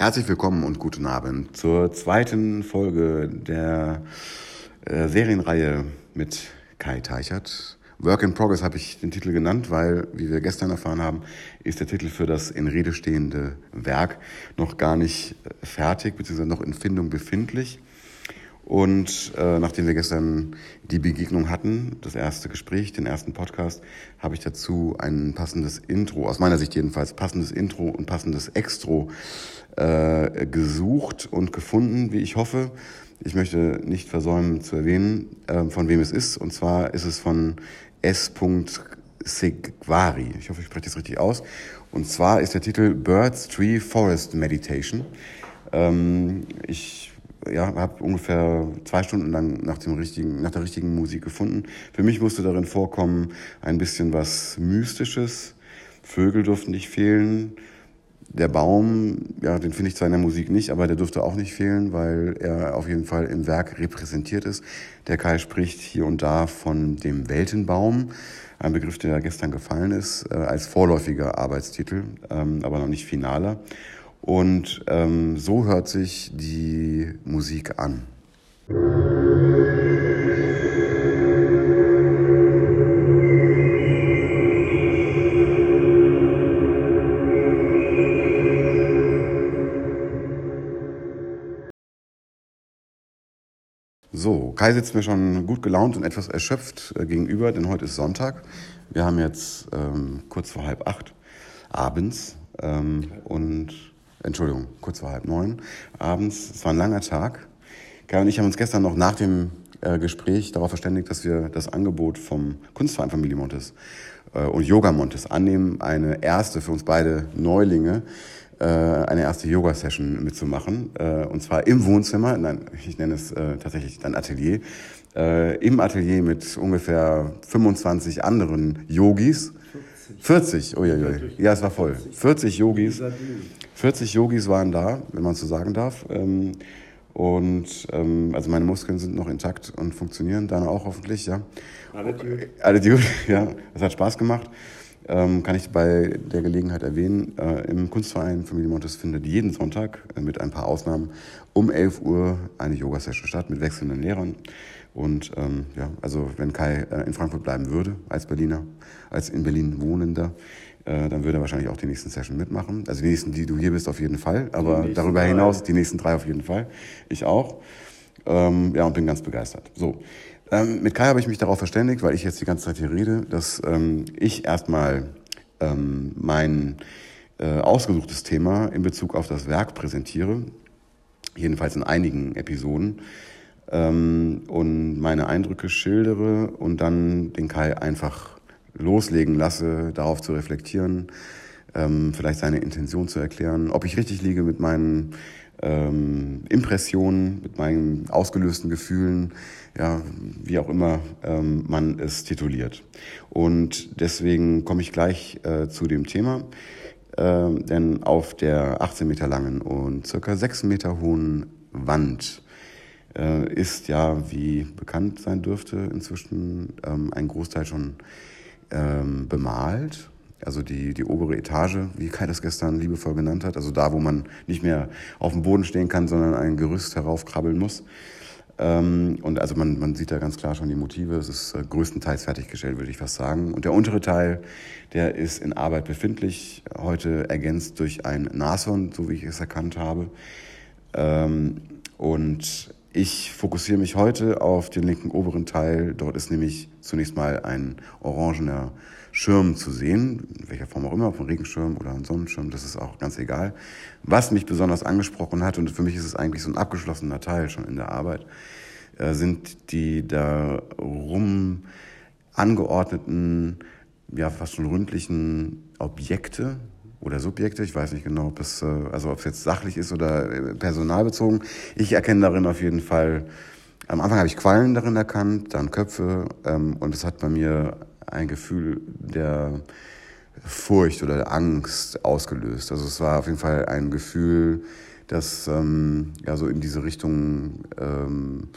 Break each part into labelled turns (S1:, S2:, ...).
S1: Herzlich willkommen und guten Abend zur zweiten Folge der äh, Serienreihe mit Kai Teichert. Work in Progress habe ich den Titel genannt, weil, wie wir gestern erfahren haben, ist der Titel für das in Rede stehende Werk noch gar nicht äh, fertig, beziehungsweise noch in Findung befindlich. Und äh, nachdem wir gestern die Begegnung hatten, das erste Gespräch, den ersten Podcast, habe ich dazu ein passendes Intro, aus meiner Sicht jedenfalls, passendes Intro und passendes Extro äh, gesucht und gefunden, wie ich hoffe. Ich möchte nicht versäumen zu erwähnen, äh, von wem es ist. Und zwar ist es von S. Segvari. Ich hoffe, ich spreche das richtig aus. Und zwar ist der Titel Birds, Tree, Forest Meditation. Ähm, ich ja, habe ungefähr zwei Stunden lang nach, dem richtigen, nach der richtigen Musik gefunden. Für mich musste darin vorkommen ein bisschen was Mystisches. Vögel durften nicht fehlen. Der Baum, ja, den finde ich zwar in der Musik nicht, aber der dürfte auch nicht fehlen, weil er auf jeden Fall im Werk repräsentiert ist. Der Kai spricht hier und da von dem Weltenbaum, ein Begriff, der gestern gefallen ist, äh, als vorläufiger Arbeitstitel, ähm, aber noch nicht finaler. Und ähm, so hört sich die Musik an. So, Kai sitzt mir schon gut gelaunt und etwas erschöpft äh, gegenüber, denn heute ist Sonntag. Wir haben jetzt ähm, kurz vor halb acht abends ähm, und Entschuldigung, kurz vor halb neun abends. Es war ein langer Tag. Kai und ich haben uns gestern noch nach dem äh, Gespräch darauf verständigt, dass wir das Angebot vom Kunstverein Familie Montes äh, und Yoga Montes annehmen, eine erste für uns beide Neulinge, äh, eine erste Yoga-Session mitzumachen. Äh, und zwar im Wohnzimmer, nein, ich nenne es äh, tatsächlich dann Atelier, im Atelier mit ungefähr 25 anderen Yogis. 40, uiuiui. Ja, es war voll. 40 Yogis. 40 Yogis waren da, wenn man so sagen darf. Ähm, und ähm, also meine Muskeln sind noch intakt und funktionieren, deine auch hoffentlich, ja. Alle gut. Alle gut, ja. Es hat Spaß gemacht. Ähm, kann ich bei der Gelegenheit erwähnen, äh, im Kunstverein Familie Montes findet jeden Sonntag äh, mit ein paar Ausnahmen um 11 Uhr eine Yoga-Session statt mit wechselnden Lehrern. Und ähm, ja, also wenn Kai äh, in Frankfurt bleiben würde, als Berliner, als in Berlin Wohnender, äh, dann würde er wahrscheinlich auch die nächsten Session mitmachen. Also die nächsten, die du hier bist, auf jeden Fall. Aber darüber drei. hinaus die nächsten drei auf jeden Fall. Ich auch. Ähm, ja, und bin ganz begeistert. So. Ähm, mit Kai habe ich mich darauf verständigt, weil ich jetzt die ganze Zeit hier rede, dass ähm, ich erstmal ähm, mein äh, ausgesuchtes Thema in Bezug auf das Werk präsentiere. Jedenfalls in einigen Episoden ähm, und meine Eindrücke schildere und dann den Kai einfach loslegen lasse, darauf zu reflektieren, ähm, vielleicht seine Intention zu erklären, ob ich richtig liege mit meinen ähm, Impressionen, mit meinen ausgelösten Gefühlen, ja, wie auch immer ähm, man es tituliert. Und deswegen komme ich gleich äh, zu dem Thema, äh, denn auf der 18 Meter langen und circa 6 Meter hohen Wand äh, ist ja, wie bekannt sein dürfte, inzwischen ähm, ein Großteil schon ähm, bemalt. Also die, die obere Etage, wie Kai das gestern liebevoll genannt hat. Also da, wo man nicht mehr auf dem Boden stehen kann, sondern ein Gerüst heraufkrabbeln muss. Ähm, und also man, man sieht da ganz klar schon die Motive. Es ist äh, größtenteils fertiggestellt, würde ich fast sagen. Und der untere Teil, der ist in Arbeit befindlich, heute ergänzt durch ein Nashorn, so wie ich es erkannt habe. Ähm, und ich fokussiere mich heute auf den linken oberen Teil. Dort ist nämlich zunächst mal ein orangener Schirm zu sehen, in welcher Form auch immer, ein Regenschirm oder ein Sonnenschirm, das ist auch ganz egal. Was mich besonders angesprochen hat, und für mich ist es eigentlich so ein abgeschlossener Teil schon in der Arbeit, äh, sind die darum angeordneten, ja fast schon ründlichen Objekte, oder Subjekte. Ich weiß nicht genau, ob es, äh, also ob es jetzt sachlich ist oder äh, personalbezogen. Ich erkenne darin auf jeden Fall, am Anfang habe ich Quallen darin erkannt, dann Köpfe ähm, und es hat bei mir ein Gefühl der Furcht oder der Angst ausgelöst. Also es war auf jeden Fall ein Gefühl, das ähm, ja so in diese Richtung ähm,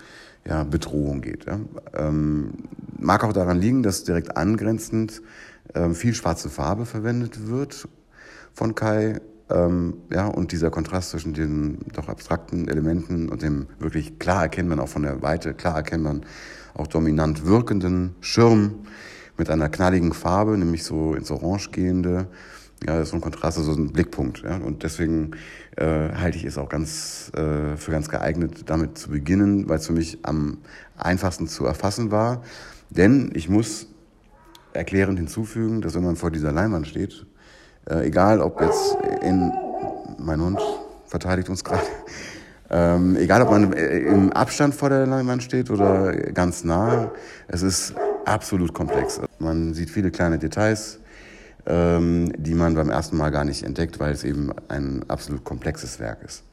S1: ja, Bedrohung geht. Ja. Ähm, mag auch daran liegen, dass direkt angrenzend ähm, viel schwarze Farbe verwendet wird von Kai. Ähm, ja, und dieser Kontrast zwischen den doch abstrakten Elementen und dem wirklich klar erkennbaren, auch von der Weite klar erkennbaren, auch dominant wirkenden Schirm mit einer knalligen Farbe, nämlich so ins Orange gehende. Ja, das ist so ein Kontrast, so ein Blickpunkt. Ja? Und deswegen äh, halte ich es auch ganz äh, für ganz geeignet, damit zu beginnen, weil es für mich am einfachsten zu erfassen war. Denn ich muss erklärend hinzufügen, dass wenn man vor dieser Leinwand steht, äh, egal ob jetzt in, mein Hund verteidigt uns gerade, ähm, egal ob man äh, im Abstand vor der Leinwand steht oder ganz nah, es ist absolut komplex. Man sieht viele kleine Details, ähm, die man beim ersten Mal gar nicht entdeckt, weil es eben ein absolut komplexes Werk ist.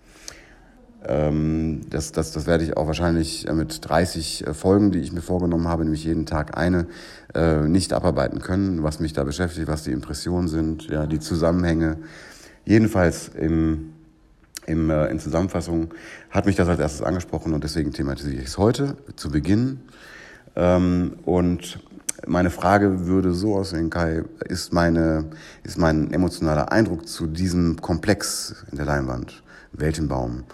S1: Ähm, das, das, das werde ich auch wahrscheinlich äh, mit 30 äh, Folgen, die ich mir vorgenommen habe, nämlich jeden Tag eine, äh, nicht abarbeiten können, was mich da beschäftigt, was die Impressionen sind, ja, die Zusammenhänge. Jedenfalls im, im, in Zusammenfassung hat mich das als erstes angesprochen und deswegen thematisiere ich es heute zu Beginn. Ähm, und meine Frage würde so aussehen, Kai, ist, meine, ist mein emotionaler Eindruck zu diesem Komplex in der Leinwand, Weltenbaum,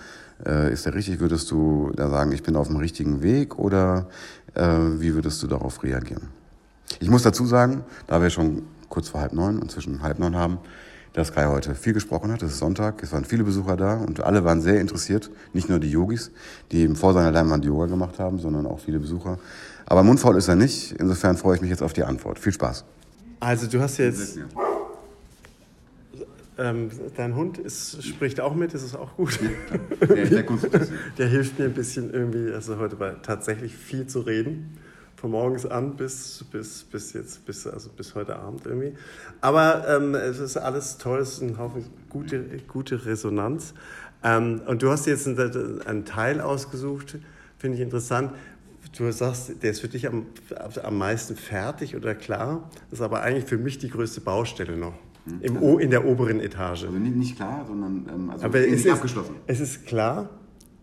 S1: äh, ist der richtig? Würdest du da sagen, ich bin auf dem richtigen Weg oder äh, wie würdest du darauf reagieren? Ich muss dazu sagen, da wir schon kurz vor halb neun und zwischen halb neun haben, dass Kai heute viel gesprochen hat. Es ist Sonntag, es waren viele Besucher da und alle waren sehr interessiert. Nicht nur die Yogis, die eben vor seiner Leinwand Yoga gemacht haben, sondern auch viele Besucher. Aber mundfaul ist er nicht. Insofern freue ich mich jetzt auf die Antwort. Viel Spaß.
S2: Also du hast jetzt ähm, dein Hund ist, spricht auch mit, das ist auch gut. Der, der, der, hilft mir ein bisschen irgendwie, also heute war tatsächlich viel zu reden. Von morgens an bis, bis, bis jetzt, bis, also bis heute Abend irgendwie. Aber ähm, es ist alles toll, es ist ein Haufen gute, gute Resonanz. Ähm, und du hast jetzt einen, einen Teil ausgesucht, finde ich interessant. Du sagst, der ist für dich am, am meisten fertig oder klar. Das ist aber eigentlich für mich die größte Baustelle noch. Im o, in der oberen Etage.
S1: Also nicht, nicht klar, sondern ähm, also
S2: aber es ist, abgeschlossen. Es ist klar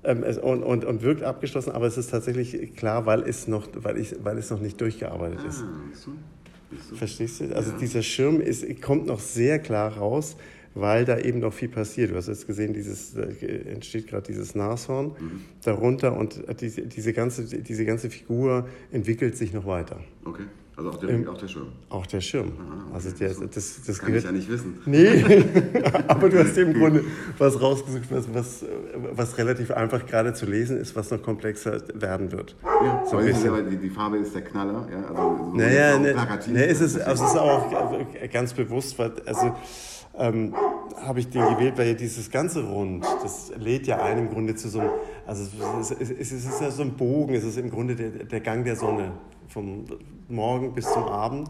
S2: ähm, es, und, und, und wirkt abgeschlossen, aber es ist tatsächlich klar, weil es noch, weil ich, weil es noch nicht durchgearbeitet ah, ist. So. So. Verstehst du? Also ja. dieser Schirm ist, kommt noch sehr klar raus, weil da eben noch viel passiert. Du hast jetzt gesehen, dieses, entsteht gerade dieses Nashorn mhm. darunter und diese, diese, ganze, diese ganze Figur entwickelt sich noch weiter.
S1: Okay. Also auch der, ähm, auch der Schirm.
S2: Auch der Schirm. Aha, okay. Also der, das, das
S1: Kann gehört, ich ja nicht wissen.
S2: Nee, aber du hast im Grunde was rausgesucht, was, was, was relativ einfach gerade zu lesen ist, was noch komplexer werden wird.
S1: Ja, so. Die, die, Farbe ist der Knaller. Ja, also
S2: so naja, ne, ne, es ist, also es ist auch ganz bewusst, weil, also ähm, habe ich den gewählt, weil ja dieses ganze Rund, das lädt ja ein im Grunde zu so einem, also es ist, es ist ja so ein Bogen, es ist im Grunde der, der Gang der Sonne vom Morgen bis zum Abend,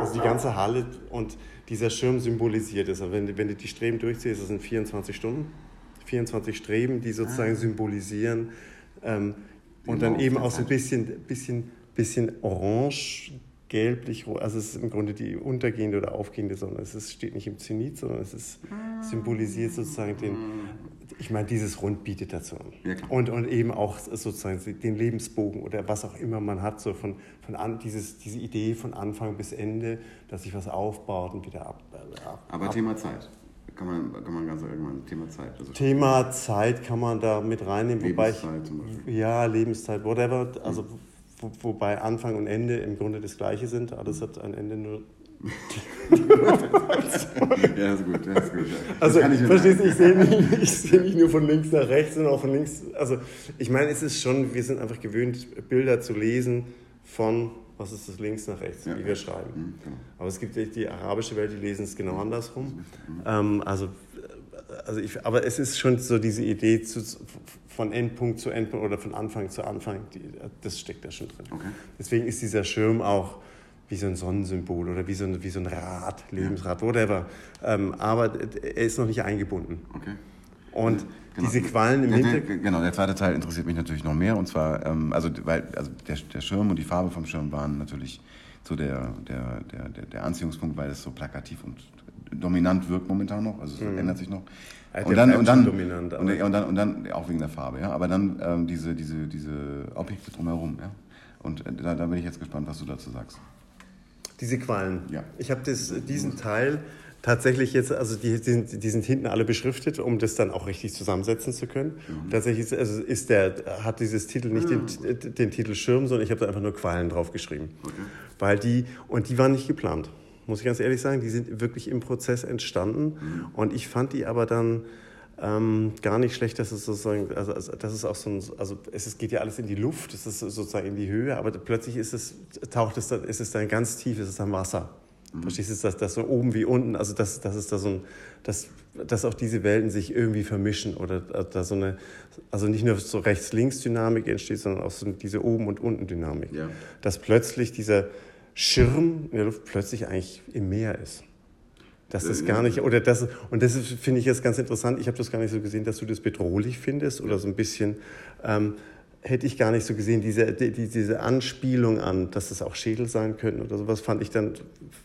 S2: also die ganze Halle und dieser Schirm symbolisiert es. Also wenn, wenn du die Streben durchziehst, das sind 24 Stunden, 24 Streben, die sozusagen ah. symbolisieren ähm, und dann eben auch so ein bisschen, bisschen, bisschen orange, gelblich, also es ist im Grunde die untergehende oder aufgehende Sonne. Es ist, steht nicht im Zenit, sondern es ist, symbolisiert sozusagen den, ich meine, dieses Rund bietet dazu an. Ja, und, und eben auch sozusagen den Lebensbogen oder was auch immer man hat, so von, von an, dieses, diese Idee von Anfang bis Ende, dass sich was aufbaut und wieder ab.
S1: Äh, ab Aber ab. Thema Zeit. Kann man, kann man ganz allgemein, Thema Zeit.
S2: Also Thema Zeit kann man da mit reinnehmen.
S1: Lebenszeit ich, zum Beispiel.
S2: Ja, Lebenszeit, whatever. Also, mhm. Wo, wobei Anfang und Ende im Grunde das gleiche sind. Alles hat ein Ende, nur
S1: ja, ist gut, ja, ist gut. Ja.
S2: Also, verstehst du, ich sehe nicht, seh nicht nur von links nach rechts, sondern auch von links. Also, ich meine, es ist schon, wir sind einfach gewöhnt, Bilder zu lesen von, was ist das links nach rechts, ja, wie wir schreiben. Mhm, genau. Aber es gibt die arabische Welt, die lesen es genau andersrum. Mhm. Ähm, also, also ich, aber es ist schon so diese Idee zu, von Endpunkt zu Endpunkt oder von Anfang zu Anfang, die, das steckt da schon drin. Okay. Deswegen ist dieser Schirm auch wie so ein Sonnensymbol oder wie so ein, wie so ein Rad, Lebensrad, whatever. Ähm, aber er ist noch nicht eingebunden. Okay. Und genau. diese Quallen im
S1: Hintergrund. Genau, der zweite Teil interessiert mich natürlich noch mehr. Und zwar, ähm, also, weil, also der, der Schirm und die Farbe vom Schirm waren natürlich so der, der, der, der, der Anziehungspunkt, weil es so plakativ und dominant wirkt momentan noch. Also es mhm. ändert sich noch.
S2: Also und, dann, und, dann, dominant,
S1: und, und, dann, und dann auch wegen der Farbe, ja. Aber dann ähm, diese, diese, diese Objekte drumherum, ja. Und äh, da, da bin ich jetzt gespannt, was du dazu sagst.
S2: Diese Quallen.
S1: Ja.
S2: Ich habe diesen Teil tatsächlich jetzt, also die, die, sind, die sind hinten alle beschriftet, um das dann auch richtig zusammensetzen zu können. Mhm. Tatsächlich ist, also ist der, hat dieses Titel nicht mhm. den, den Titel Schirm, sondern ich habe da einfach nur Qualen drauf geschrieben. Okay. Weil die, und die waren nicht geplant, muss ich ganz ehrlich sagen. Die sind wirklich im Prozess entstanden. Mhm. Und ich fand die aber dann ähm, gar nicht schlecht, dass es sozusagen, also, also das ist auch so ein, also es ist, geht ja alles in die Luft, es ist sozusagen in die Höhe, aber plötzlich ist es, taucht es dann, ist es dann ganz tief, ist es dann Wasser. Mhm. Verstehst du, dass das so oben wie unten, also dass, dass es da so ein, dass, dass auch diese Welten sich irgendwie vermischen oder da so eine, also nicht nur so Rechts-Links-Dynamik entsteht, sondern auch so diese Oben- und Unten-Dynamik. Ja. Dass plötzlich dieser Schirm in der Luft plötzlich eigentlich im Meer ist. Dass das gar nicht, oder das, und das finde ich jetzt ganz interessant, ich habe das gar nicht so gesehen, dass du das bedrohlich findest oder so ein bisschen, ähm, hätte ich gar nicht so gesehen, diese, die, diese Anspielung an, dass das auch Schädel sein könnten oder sowas, fand ich dann,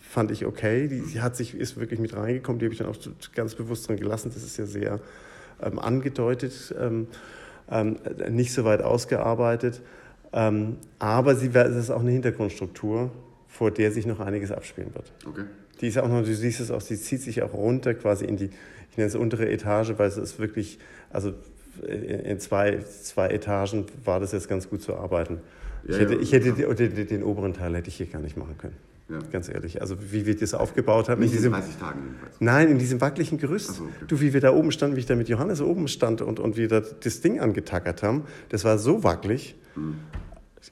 S2: fand ich okay. Die hat sich, ist wirklich mit reingekommen, die habe ich dann auch ganz bewusst dran gelassen. Das ist ja sehr ähm, angedeutet, ähm, ähm, nicht so weit ausgearbeitet. Ähm, aber sie, es ist auch eine Hintergrundstruktur, vor der sich noch einiges abspielen wird. Okay. Die ist auch noch, du siehst es auch, sie zieht sich auch runter quasi in die, ich nenne es untere Etage, weil es ist wirklich, also in zwei, zwei Etagen war das jetzt ganz gut zu arbeiten. Ja, ich hätte, ja, ich hätte ja. den, den, den, oberen Teil hätte ich hier gar nicht machen können. Ganz ehrlich. Also wie wir das aufgebaut haben.
S1: Nicht in diesem, 30 Tagen jedenfalls.
S2: Nein, in diesem wackeligen Gerüst. So, okay. Du, wie wir da oben standen, wie ich da mit Johannes oben stand und, und wir da das Ding angetackert haben, das war so wackelig, mhm.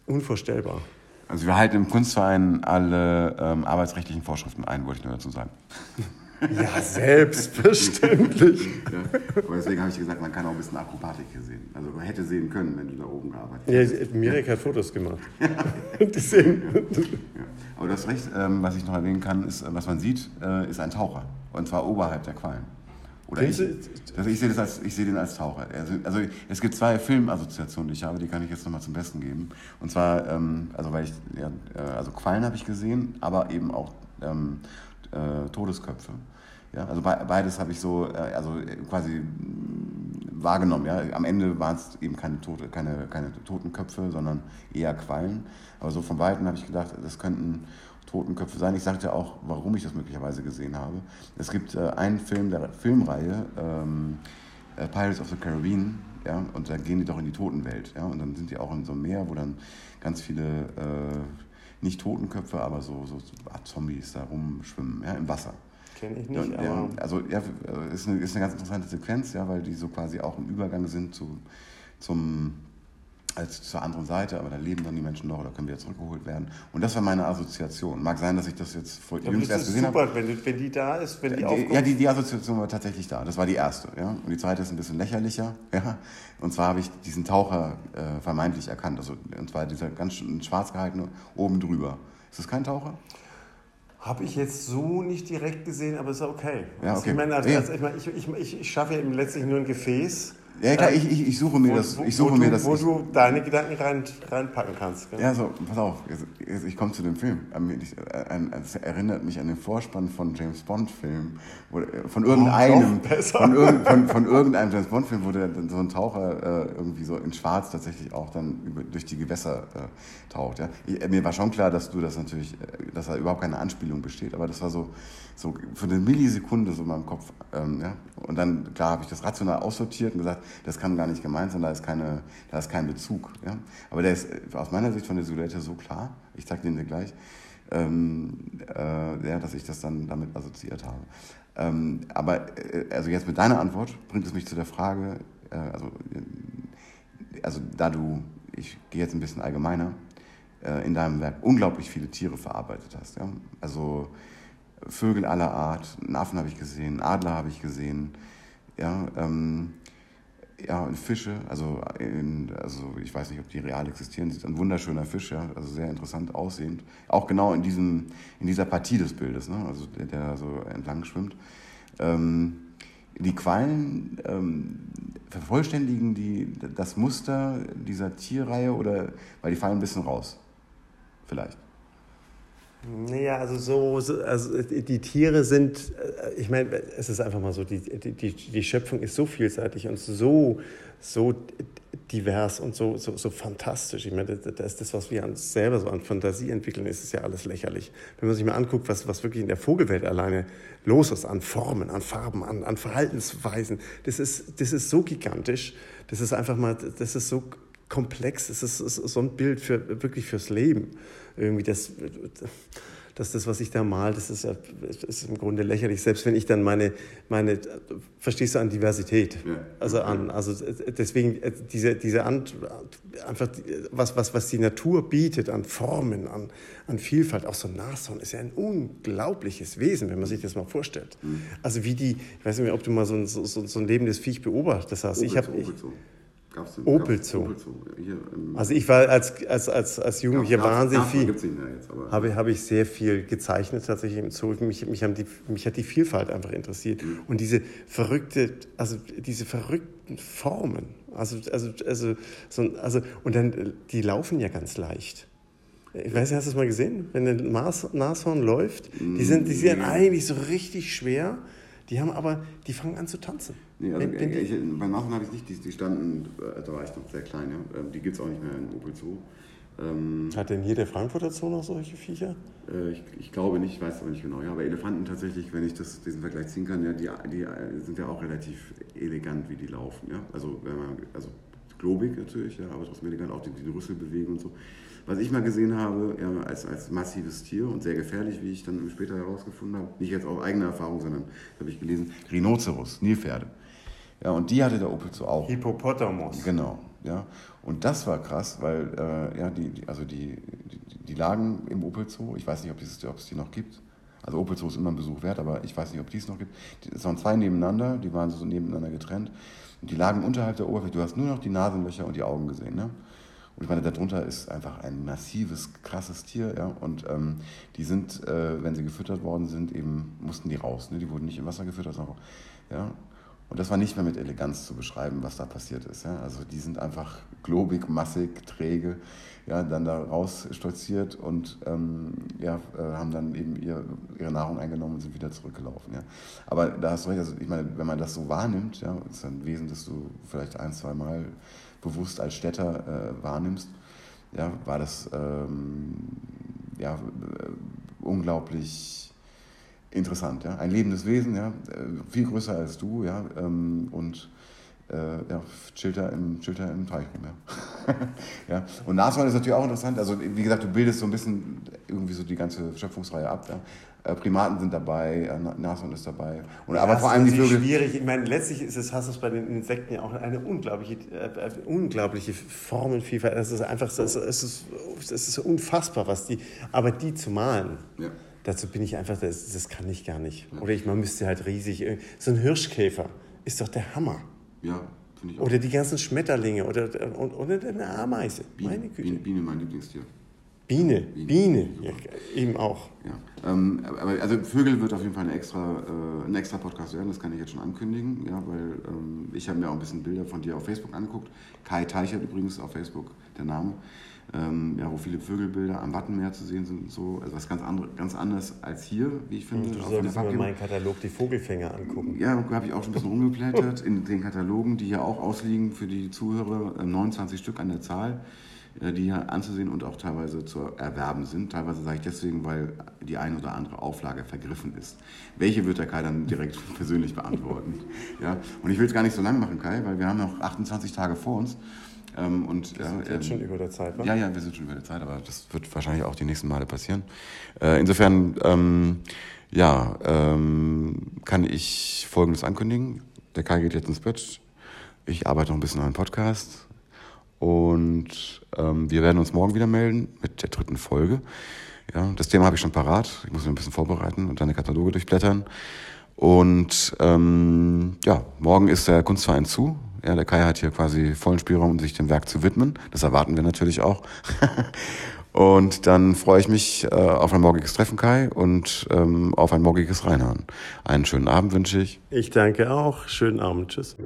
S2: unvorstellbar.
S1: Also wir halten im Kunstverein alle ähm, arbeitsrechtlichen Vorschriften ein, wollte ich nur dazu sagen.
S2: Ja, selbstverständlich.
S1: ja, aber deswegen habe ich gesagt, man kann auch ein bisschen Akrobatik hier sehen. Also man hätte sehen können, wenn du da oben gearbeitet
S2: hättest. Ja, Mirek hat Fotos gemacht. Die sehen.
S1: Ja. Aber du hast recht, ähm, was ich noch erwähnen kann, ist, äh, was man sieht, äh, ist ein Taucher. Und zwar oberhalb der Quallen. Oder ich, also ich sehe das als, ich sehe den als Taucher. Also, also es gibt zwei Filmassoziationen, die ich habe, die kann ich jetzt nochmal zum Besten geben. Und zwar, ähm, also weil ich, ja, äh, also Quallen habe ich gesehen, aber eben auch ähm, äh, Todesköpfe. Ja, also beides habe ich so, äh, also quasi wahrgenommen. Ja. Am Ende waren es eben keine, Tote, keine, keine Totenköpfe, sondern eher Quallen. Aber so von Weitem habe ich gedacht, das könnten Totenköpfe sein. Ich sagte auch, warum ich das möglicherweise gesehen habe. Es gibt äh, einen Film der Filmreihe, ähm, äh, Pirates of the Caribbean, ja, und da gehen die doch in die Totenwelt. Ja, und dann sind die auch in so einem Meer, wo dann ganz viele, äh, nicht Totenköpfe, aber so, so, so Zombies da rumschwimmen, ja, im Wasser.
S2: Kenne ich nicht,
S1: ja. Also, ja, ist eine, ist eine ganz interessante Sequenz, ja, weil die so quasi auch im Übergang sind zu, zum als zur anderen Seite, aber da leben dann die Menschen noch oder können wieder zurückgeholt werden. Und das war meine Assoziation. Mag sein, dass ich das jetzt vor
S2: ja, jüngst erst gesehen super, habe. Wenn, wenn die da ist, wenn die, die aufkommt.
S1: Ja, die, die Assoziation war tatsächlich da. Das war die erste. Ja? Und die zweite ist ein bisschen lächerlicher. Ja? Und zwar habe ich diesen Taucher äh, vermeintlich erkannt. Also, und zwar dieser ganz schwarz gehaltene oben drüber. Ist das kein Taucher?
S2: Habe ich jetzt so nicht direkt gesehen, aber ist okay.
S1: Ja, okay.
S2: Also ich, meine, also, also, ich, ich, ich, ich schaffe ja letztlich nur ein Gefäß
S1: ja, klar, ich, ich, ich suche mir wo, das. Ich suche
S2: wo,
S1: mir
S2: du,
S1: das.
S2: Wo ich, du deine Gedanken rein, reinpacken kannst.
S1: Gell? Ja, so, pass auf, jetzt, ich komme zu dem Film. Es erinnert mich an den Vorspann von James Bond-Film. Von irgendeinem, von, irgend, von, von, irgendeinem James Bond-Film, wo der, so ein Taucher äh, irgendwie so in Schwarz tatsächlich auch dann über, durch die Gewässer äh, taucht. Ja? Ich, mir war schon klar, dass du das natürlich, äh, dass da überhaupt keine Anspielung besteht, aber das war so, so für eine Millisekunde so in meinem Kopf. Ähm, ja? Und dann, klar, habe ich das rational aussortiert und gesagt, das kann gar nicht gemeint sein, da ist, keine, da ist kein Bezug. Ja? Aber der ist äh, aus meiner Sicht von der Silhouette so klar, ich zeige den dir gleich, ähm, äh, ja, dass ich das dann damit assoziiert habe. Ähm, aber äh, also jetzt mit deiner Antwort bringt es mich zu der Frage, äh, also, äh, also da du, ich gehe jetzt ein bisschen allgemeiner, äh, in deinem Werk unglaublich viele Tiere verarbeitet hast. Ja? Also Vögel aller Art, einen Affen habe ich gesehen, einen Adler habe ich gesehen, ja, ähm, ja, Fische, also, in, also ich weiß nicht, ob die real existieren, sieht ein wunderschöner Fisch, ja, also sehr interessant aussehend. Auch genau in, diesem, in dieser Partie des Bildes, ne, also der, der so entlang schwimmt. Ähm, die Quallen ähm, vervollständigen die, das Muster dieser Tierreihe oder, weil die fallen ein bisschen raus, vielleicht.
S2: Naja, also so, so, also die Tiere sind, äh, ich meine, es ist einfach mal so, die, die, die Schöpfung ist so vielseitig und so, so divers und so, so, so fantastisch. Ich meine, das das, was wir uns selber so an Fantasie entwickeln, ist es ja alles lächerlich. Wenn man sich mal anguckt, was, was wirklich in der Vogelwelt alleine los ist, an Formen, an Farben, an, an Verhaltensweisen, das ist, das ist so gigantisch, das ist einfach mal, das ist so komplex, das ist, ist so ein Bild für, wirklich fürs Leben. Irgendwie das, dass das, was ich da mal, das ist, ist im Grunde lächerlich. Selbst wenn ich dann meine, meine verstehst du, an Diversität, ja. also an, also deswegen äh, diese, diese an, einfach was, was, was die Natur bietet an Formen, an, an Vielfalt, auch so ein Nashorn ist ja ein unglaubliches Wesen, wenn man sich das mal vorstellt. Mhm. Also wie die, ich weiß nicht mehr, ob du mal so ein, so, so ein lebendes Viech beobachtet hast. Ich habe Gab's den, Opel Zoo. Opel Zoo. Also ich war als, als, als, als Jugendlicher wahnsinnig viel, habe, habe ich sehr viel gezeichnet tatsächlich im Zoo. Mich, mich, haben die, mich hat die Vielfalt einfach interessiert. Mhm. Und diese verrückte, also diese verrückten Formen, also, also, also, so, also, und dann, die laufen ja ganz leicht. Ich weiß nicht, hast du es mal gesehen? Wenn ein Nashorn läuft, die sind, die sind eigentlich so richtig schwer. Die haben aber, die fangen an zu tanzen.
S1: Nee, also wenn, wenn ich, bei Machen habe ich nicht, die, die standen, äh, da war ich noch sehr klein, ja. Ähm, die gibt es auch nicht mehr in Opel Zoo.
S2: Ähm, Hat denn hier der Frankfurter Zoo noch solche Viecher?
S1: Äh, ich, ich, glaube nicht, weiß aber nicht genau. Ja, aber Elefanten tatsächlich, wenn ich das, diesen Vergleich ziehen kann, ja, die, die äh, sind ja auch relativ elegant, wie die laufen. Ja? Also, wenn man, also globig natürlich, ja, aber trotzdem elegant, auch die, die Rüssel bewegen und so. Was ich mal gesehen habe, ja, als, als massives Tier und sehr gefährlich, wie ich dann später herausgefunden habe, nicht jetzt aus eigener Erfahrung, sondern habe ich gelesen, Rhinoceros, Nilpferde. Ja, und die hatte der Opel Zoo auch.
S2: Hippopotamus.
S1: Genau, ja. Und das war krass, weil äh, ja, die, die, also die, die, die, lagen im Opel Zoo. Ich weiß nicht, ob, dieses, ob es die noch gibt. Also Opel Zoo ist immer ein Besuch wert, aber ich weiß nicht, ob die es noch gibt. Es waren zwei nebeneinander, die waren so nebeneinander getrennt. Und die lagen unterhalb der Oberfläche. Du hast nur noch die Nasenlöcher und die Augen gesehen. Ne? Und ich meine, darunter ist einfach ein massives, krasses Tier, ja. Und ähm, die sind, äh, wenn sie gefüttert worden sind, eben mussten die raus. Ne? Die wurden nicht im Wasser gefüttert, sondern ja. Und das war nicht mehr mit Eleganz zu beschreiben, was da passiert ist. Ja? Also die sind einfach globig, massig, träge, ja, dann da raus stolziert und ähm, ja, äh, haben dann eben ihr, ihre Nahrung eingenommen und sind wieder zurückgelaufen. Ja? Aber da hast du recht, also ich meine, wenn man das so wahrnimmt, ja, ist ein Wesen, das du vielleicht ein, zwei Mal bewusst als Städter äh, wahrnimmst, ja, war das ähm, ja, äh, unglaublich interessant. Ja? Ein lebendes Wesen, ja? Äh, viel größer als du ja? Ähm, und äh, ja, chillt da im, chillt da im Teich rum. Ja. ja. Und Nashorn ist natürlich auch interessant. Also, wie gesagt, du bildest so ein bisschen irgendwie so die ganze Schöpfungsreihe ab. Ja. Äh, Primaten sind dabei, Nashorn ist dabei. Und,
S2: ja, aber vor allem die Vögel. schwierig. Ich meine, letztlich ist es, hast du es bei den Insekten ja auch eine unglaubliche, äh, unglaubliche Formenvielfalt. Es ist einfach, es ist, es ist unfassbar, was die, aber die zu malen. Ja. Dazu bin ich einfach, das, das kann ich gar nicht. Oder ich, man müsste halt riesig, äh, so ein Hirschkäfer ist doch der Hammer.
S1: Ja, finde ich auch.
S2: Oder die ganzen Schmetterlinge oder, oder eine Ameise.
S1: Biene, Meine Güte. Biene, Biene mein Lieblingstier.
S2: Biene, Biene, Biene. Ja, eben auch.
S1: Ja. Ähm, aber also Vögel wird auf jeden Fall ein extra, äh, ein extra Podcast werden, das kann ich jetzt schon ankündigen, ja, weil ähm, ich habe mir auch ein bisschen Bilder von dir auf Facebook angeguckt. Kai Teichert übrigens auf Facebook, der Name. Ähm, ja, wo viele Vögelbilder am Wattenmeer zu sehen sind und so. Also was ganz, andere, ganz anders als hier, wie ich finde.
S2: Du solltest mir meinen Katalog die Vogelfänger angucken.
S1: Ja, habe ich auch schon ein bisschen rumgeblättert in den Katalogen, die hier auch ausliegen für die Zuhörer, 29 äh, Stück an der Zahl. Äh, die hier anzusehen und auch teilweise zu erwerben sind. Teilweise sage ich deswegen, weil die eine oder andere Auflage vergriffen ist. Welche wird der Kai dann direkt persönlich beantworten? Ja? Und ich will es gar nicht so lang machen, Kai, weil wir haben noch 28 Tage vor uns.
S2: Ähm, und, wir sind ja, jetzt ähm, schon über der Zeit,
S1: wa? Ja, ja, wir sind schon über der Zeit, aber das wird wahrscheinlich auch die nächsten Male passieren. Äh, insofern, ähm, ja, ähm, kann ich Folgendes ankündigen. Der Kai geht jetzt ins Bett. Ich arbeite noch ein bisschen an einem Podcast und ähm, wir werden uns morgen wieder melden mit der dritten Folge. Ja, das Thema habe ich schon parat. Ich muss mich ein bisschen vorbereiten und deine Kataloge durchblättern. Und ähm, ja, morgen ist der Kunstverein zu. Ja, der Kai hat hier quasi vollen Spielraum, um sich dem Werk zu widmen. Das erwarten wir natürlich auch. und dann freue ich mich äh, auf ein morgiges Treffen, Kai, und ähm, auf ein morgiges Reinhören. Einen schönen Abend wünsche ich.
S2: Ich danke auch. Schönen Abend. Tschüss.